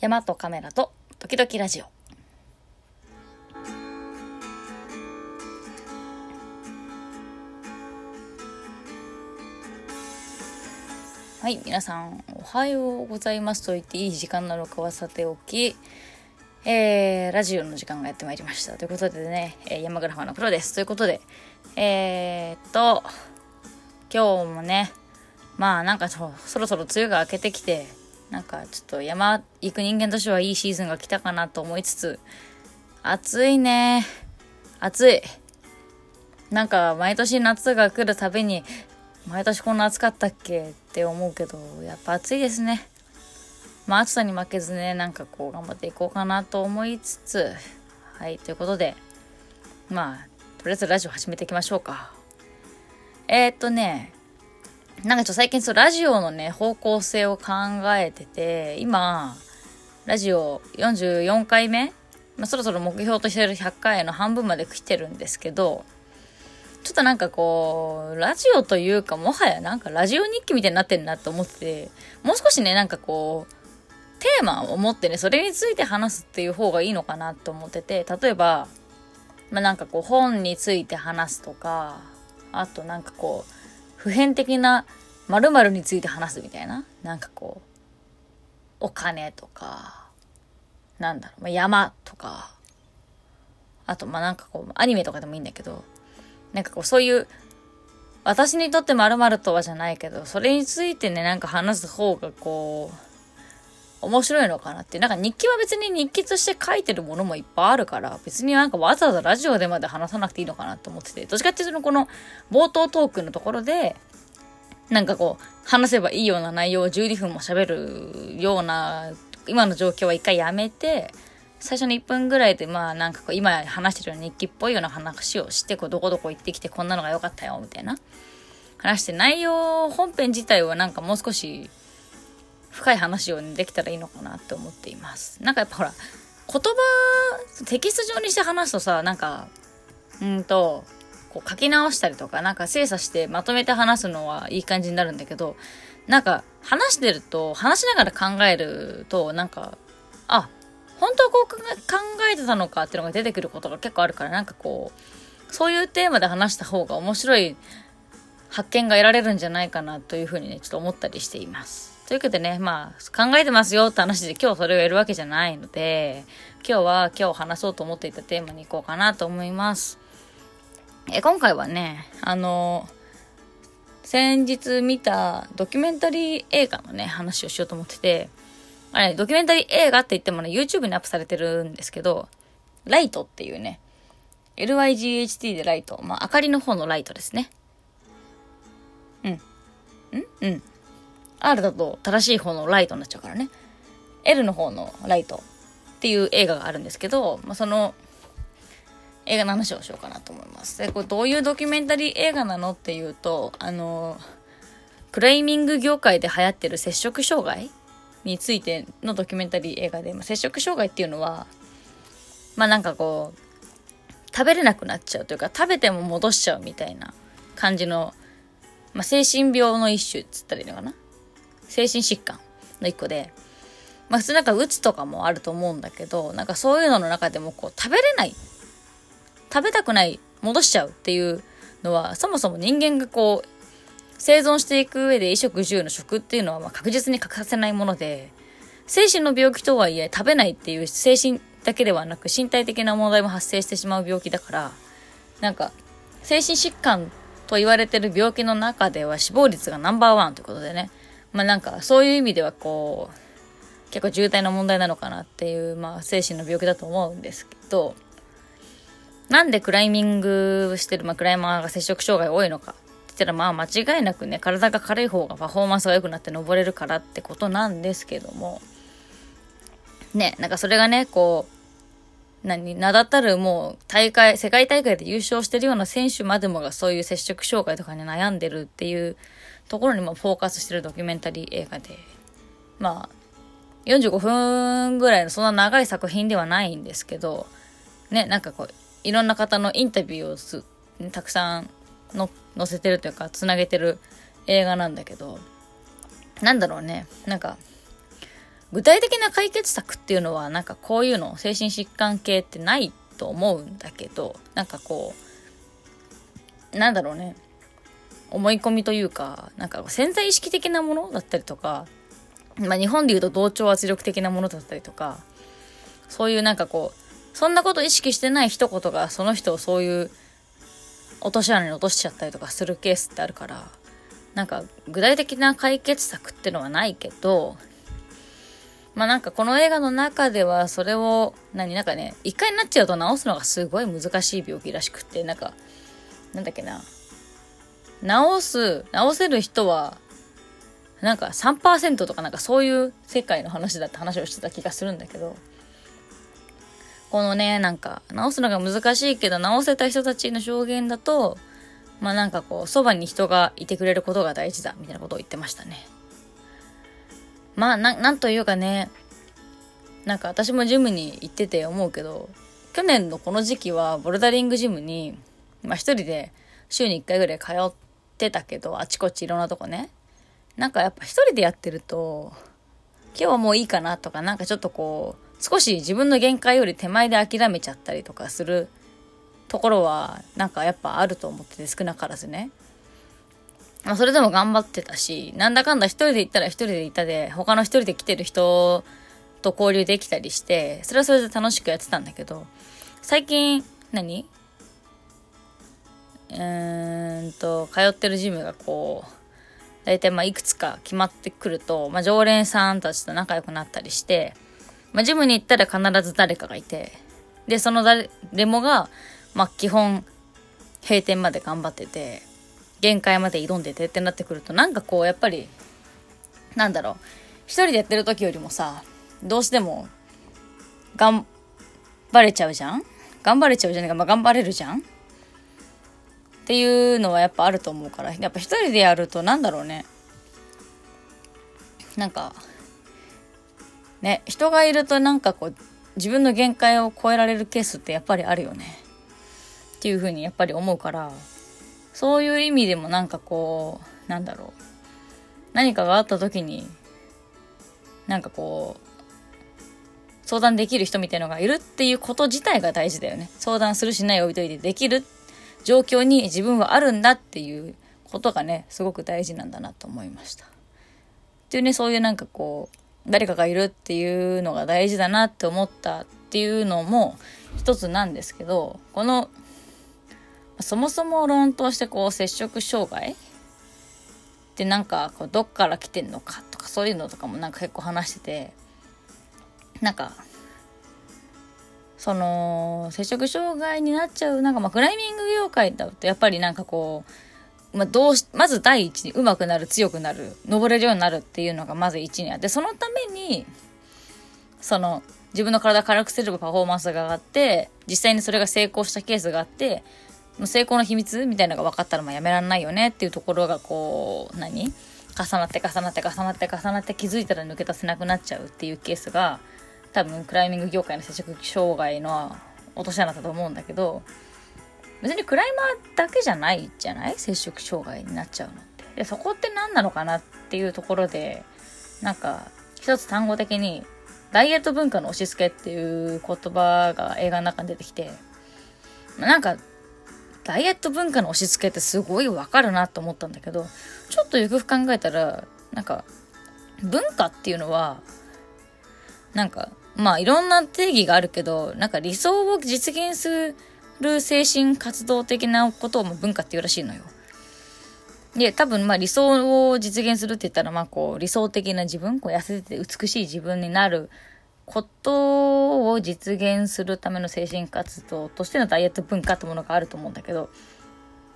山とカメラと時々ラジオはい皆さんおはようございますと言っていい時間なのかはさておきえー、ラジオの時間がやってまいりました。ということでね、えー、山グラファーのプロです。ということで、えー、っと、今日もね、まあなんかそろそろ梅雨が明けてきて、なんかちょっと山行く人間としてはいいシーズンが来たかなと思いつつ、暑いね。暑い。なんか毎年夏が来るたびに、毎年こんな暑かったっけって思うけど、やっぱ暑いですね。まあ暑さに負けずね、なんかこう頑張っていこうかなと思いつつ、はい、ということで、まあ、とりあえずラジオ始めていきましょうか。えー、っとね、なんかちょっと最近そう、ラジオのね、方向性を考えてて、今、ラジオ44回目？まあ、そろそろ目標としてる100回の半分まで来てるんですけど、ちょっとなんかこう、ラジオというか、もはやなんかラジオ日記みたいになってんなと思ってて、もう少しね、なんかこう、テーマを持ってね、それについて話すっていう方がいいのかなと思ってて、例えば、まあ、なんかこう、本について話すとか、あとなんかこう、普遍的な〇〇について話すみたいな？なんかこう、お金とか、なんだろう、まあ、山とか、あと、ま、なんかこう、アニメとかでもいいんだけど、なんかこう、そういう、私にとって〇〇とはじゃないけど、それについてね、なんか話す方がこう、面白いのかなって。なんか日記は別に日記として書いてるものもいっぱいあるから、別になんかわざわざラジオでまで話さなくていいのかなって思ってて、どっちかっていうとこの冒頭トークのところで、なんかこう、話せばいいような内容を12分も喋るような、今の状況は一回やめて、最初の1分ぐらいで、まあなんかこう、今話してる日記っぽいような話をして、こう、どこどこ行ってきてこんなのが良かったよ、みたいな。話して内容、本編自体はなんかもう少し深い話を、できたらいいのかなって思っています。なんかやっぱほら、言葉、テキスト上にして話すとさ、なんか、うんと、こう書き直したりとか、なんか精査してまとめて話すのはいい感じになるんだけど、なんか話してると、話しながら考えると、なんか、あ、本当はこう考えてたのかっていうのが出てくることが結構あるから、なんかこう、そういうテーマで話した方が面白い発見が得られるんじゃないかなというふうにね、ちょっと思ったりしています。というわけでね、まあ、考えてますよって話で今日それをやるわけじゃないので、今日は今日話そうと思っていたテーマに行こうかなと思います。え今回はね、あの、先日見たドキュメンタリー映画のね、話をしようと思ってて、あれ、ドキュメンタリー映画って言ってもね、YouTube にアップされてるんですけど、ライトっていうね、LYGHT でライト。まあ、明かりの方のライトですね。うん。ん？うん。R だと正しい方のライトになっちゃうからね。L の方のライトっていう映画があるんですけど、まあ、その映画の話をしようかなと思います。で、これどういうドキュメンタリー映画なのっていうと、あの、クライミング業界で流行ってる接触障害についてのドキュメンタリー映画で、まあ、接触障害っていうのは、まあなんかこう、食べれなくなっちゃうというか、食べても戻しちゃうみたいな感じの、まあ、精神病の一種っつったらいいのかな精神疾患の一個で、まあ普通なんかうつとかもあると思うんだけど、なんかそういうのの中でもこう食べれない、食べたくない、戻しちゃうっていうのは、そもそも人間がこう、生存していく上で衣食住の食っていうのはま確実に欠かせないもので、精神の病気とはいえ食べないっていう精神だけではなく身体的な問題も発生してしまう病気だから、なんか精神疾患と言われてる病気の中では死亡率がナンバーワンということでね、まあなんかそういう意味ではこう、結構重大な問題なのかなっていう、まあ精神の病気だと思うんですけど、なんでクライミングしてる、まあクライマーが接触障害多いのかって言ったらまあ間違いなくね、体が軽い方がパフォーマンスが良くなって登れるからってことなんですけども、ね、なんかそれがね、こう、何、名だたるもう大会、世界大会で優勝してるような選手までもがそういう接触障害とかに悩んでるっていうところにもフォーカスしてるドキュメンタリー映画で、まあ、45分ぐらいのそんな長い作品ではないんですけど、ね、なんかこう、いろんな方のインタビューをす、たくさんの載せてるというか、つなげてる映画なんだけど、なんだろうね、なんか、具体的な解決策っていうのはなんかこういうの精神疾患系ってないと思うんだけどなんかこうなんだろうね。思い込みというかなんか潜在意識的なものだったりとかまあ日本で言うと同調圧力的なものだったりとかそういうなんかこうそんなこと意識してない一言がその人をそういう落とし穴に落としちゃったりとかするケースってあるからなんか具体的な解決策ってのはないけどまあなんかこの映画の中ではそれを何なんかね一回になっちゃうと治すのがすごい難しい病気らしくってなんかなんだっけな治す治せる人はなんか3%とかなんかそういう世界の話だって話をしてた気がするんだけどこのねなんか治すのが難しいけど治せた人たちの証言だとまあなんかこう、そばに人がいてくれることが大事だ、みたいなことを言ってましたね。まあ、な、なんというかね、なんか私もジムに行ってて思うけど、去年のこの時期はボルダリングジムに、まあ一人で週に一回ぐらい通ってたけど、あちこちいろんなとこね。なんかやっぱ一人でやってると、今日はもういいかなとか、なんかちょっとこう、少し自分の限界より手前で諦めちゃったりとかするところはなんかやっぱあると思ってて少なからずね。まあ、それでも頑張ってたし、なんだかんだ一人で行ったら一人で行ったで、他の一人で来てる人と交流できたりして、それはそれで楽しくやってたんだけど、最近何、うんと、通ってるジムがこう、大体まあいくつか決まってくると、まあ常連さんたちと仲良くなったりして、まあジムに行ったら必ず誰かがいて、で、その誰もが、まあ基本閉店まで頑張ってて限界まで挑んでてってなってくるとなんかこうやっぱりなんだろう一人でやってる時よりもさどうしても頑張れちゃうじゃん？頑張れちゃうじゃねえか、まあ、頑張れるじゃん？っていうのはやっぱあると思うからやっぱ一人でやるとなんだろうね。なんかね人がいるとなんかこう自分の限界を超えられるケースってやっぱりあるよね。っていうふうにやっぱり思うからそういう意味でもなんかこうなんだろう。何かがあった時になんかこう相談できる人みたいのがいるっていうこと自体が大事だよね。相談するしない置いといてできる状況に自分はあるんだっていうことがねすごく大事なんだなと思いました。っていうねそういうなんかこう誰かがいるっていうのが大事だなって思ったっていうのも一つなんですけどこのそもそも論としてこう摂食障害ってなんかこうどっから来てんのかとかそういうのとかもなんか結構話しててなんかその摂食障害になっちゃうなんかまあクライミング業界だとやっぱりなんかこう、まあ、どうしまず第一に上手くなる強くなる登れるようになるっていうのがまず一にあってそのためにその自分の体を軽くすればパフォーマンスが上がって実際にそれが成功したケースがあって成功の秘密みたいなのが分かったらまあやめらんないよねっていうところがこう何？重なって重なって重なって重なって気づいたら抜け出せなくなっちゃうっていうケースが多分クライミング業界の接触障害の落とし穴だと思うんだけど別にクライマーだけじゃないじゃない？接触障害になっちゃうのって。でそこって何なのかなっていうところでなんか一つ単語的にダイエット文化の押し付けっていう言葉が映画の中に出てきてなんかダイエット文化の押し付けってすごいわかるなと思ったんだけど、ちょっとよく考えたら、なんか、文化っていうのは、なんか、まあいろんな定義があるけど、なんか理想を実現する精神活動的なことを文化っていうらしいのよ。で、多分まあ理想を実現するって言ったら、まあこう理想的な自分、こう痩せてて美しい自分になることを実現するための精神活動としてのダイエット文化ってものがあると思うんだけど、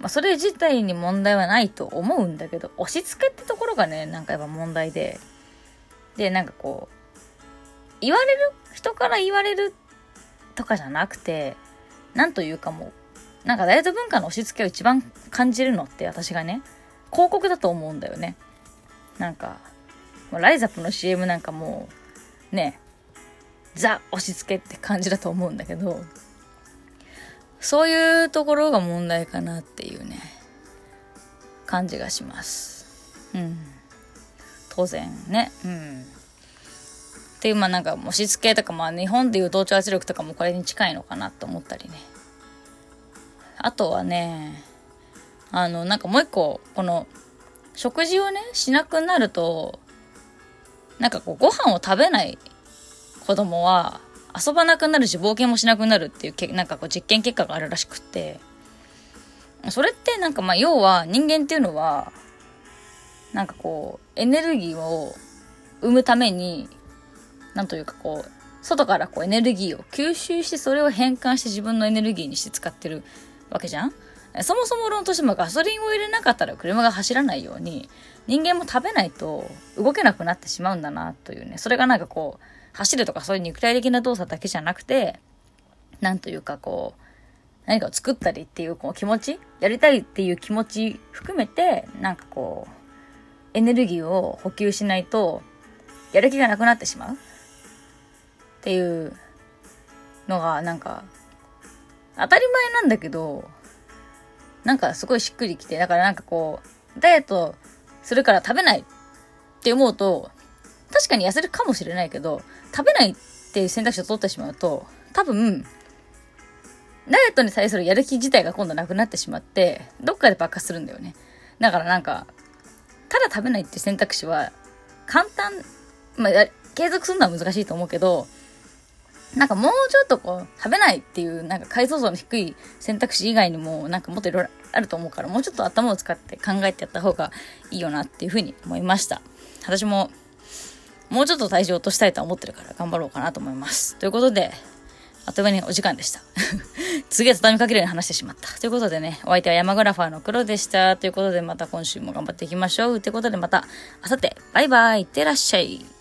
まあ、それ自体に問題はないと思うんだけど、押し付けってところがね、なんかやっぱ問題で、で、なんかこう、言われる、人から言われるとかじゃなくて、なんというかもう、なんかダイエット文化の押し付けを一番感じるのって私がね、広告だと思うんだよね。なんか、ライザップの CM なんかもう、ね、ザ押し付けって感じだと思うんだけど、そういうところが問題かなっていうね、感じがします。うん。当然ね。うん。っていう、まあなんか、もしつけとか、まあ日本でいう同調圧力とかもこれに近いのかなと思ったりね。あとはね、あの、なんかもう一個、この、食事をね、しなくなると、なんかこう、ご飯を食べない子供は、遊ばなくなるし、冒険もしなくなるっていうけ、なんかこう、実験結果があるらしくって、それってなんかまあ、要は人間っていうのは、なんかこう、エネルギーを生むために、なんというかこう、外からこうエネルギーを吸収してそれを変換して自分のエネルギーにして使ってるわけじゃん？そもそも論としてもガソリンを入れなかったら車が走らないように人間も食べないと動けなくなってしまうんだなというねそれがなんかこう走るとかそういう肉体的な動作だけじゃなくてなんというかこう何かを作ったりっていうこう気持ちやりたいっていう気持ち含めてなんかこうエネルギーを補給しないとやる気がなくなってしまう。っていうのがなんか当たり前なんだけどなんかすごいしっくりきてだからなんかこうダイエットするから食べないって思うと確かに痩せるかもしれないけど食べないっていう選択肢を取ってしまうと多分ダイエットに対するやる気自体が今度なくなってしまってどっかで爆発するんだよね。だからなんかただ食べないっていう選択肢は簡単、まあ、継続するのは難しいと思うけど、なんかもうちょっとこう、食べないっていう、なんか解像度の低い選択肢以外にも、なんかもっといろいろあると思うから、もうちょっと頭を使って考えてやった方がいいよなっていうふうに思いました。私も、もうちょっと体重落としたいと思ってるから頑張ろうかなと思います。ということで、あっという間にお時間でした。次は畳みかけるように話してしまった。ということでね、お相手は山グラファーの黒でした。ということでまた今週も頑張っていきましょう。ということでまた、あさって、バイバイ、いってらっしゃい。